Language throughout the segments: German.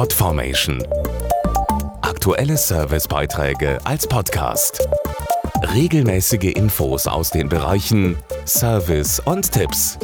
Podformation. Aktuelle Servicebeiträge als Podcast. Regelmäßige Infos aus den Bereichen Service und Tipps.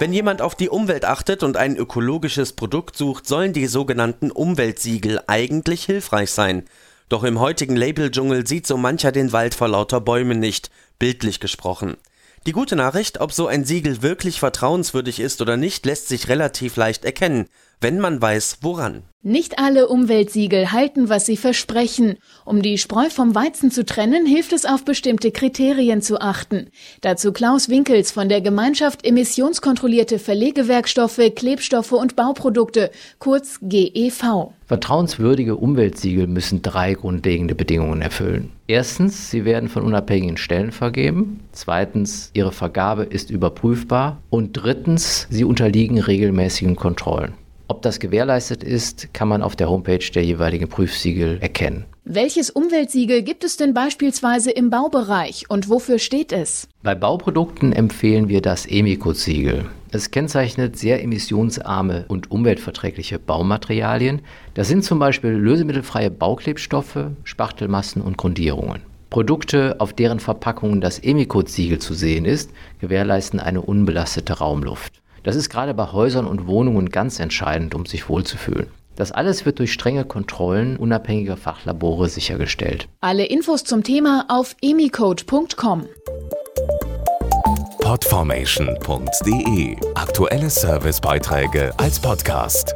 Wenn jemand auf die Umwelt achtet und ein ökologisches Produkt sucht, sollen die sogenannten Umweltsiegel eigentlich hilfreich sein. Doch im heutigen Labeldschungel sieht so mancher den Wald vor lauter Bäumen nicht, bildlich gesprochen. Die gute Nachricht, ob so ein Siegel wirklich vertrauenswürdig ist oder nicht, lässt sich relativ leicht erkennen, wenn man weiß, woran. Nicht alle Umweltsiegel halten, was sie versprechen. Um die Spreu vom Weizen zu trennen, hilft es auf bestimmte Kriterien zu achten. Dazu Klaus Winkels von der Gemeinschaft Emissionskontrollierte Verlegewerkstoffe, Klebstoffe und Bauprodukte, kurz GEV. Vertrauenswürdige Umweltsiegel müssen drei grundlegende Bedingungen erfüllen. Erstens, sie werden von unabhängigen Stellen vergeben. Zweitens, ihre Vergabe ist überprüfbar. Und drittens, sie unterliegen regelmäßigen Kontrollen. Ob das gewährleistet ist, kann man auf der Homepage der jeweiligen Prüfsiegel erkennen. Welches Umweltsiegel gibt es denn beispielsweise im Baubereich und wofür steht es? Bei Bauprodukten empfehlen wir das Emicot-Siegel. Es kennzeichnet sehr emissionsarme und umweltverträgliche Baumaterialien. Das sind zum Beispiel lösemittelfreie Bauklebstoffe, Spachtelmassen und Grundierungen. Produkte, auf deren Verpackungen das Emicot-Siegel zu sehen ist, gewährleisten eine unbelastete Raumluft. Das ist gerade bei Häusern und Wohnungen ganz entscheidend, um sich wohlzufühlen. Das alles wird durch strenge Kontrollen unabhängiger Fachlabore sichergestellt. Alle Infos zum Thema auf emicode.com. Podformation.de Aktuelle Servicebeiträge als Podcast.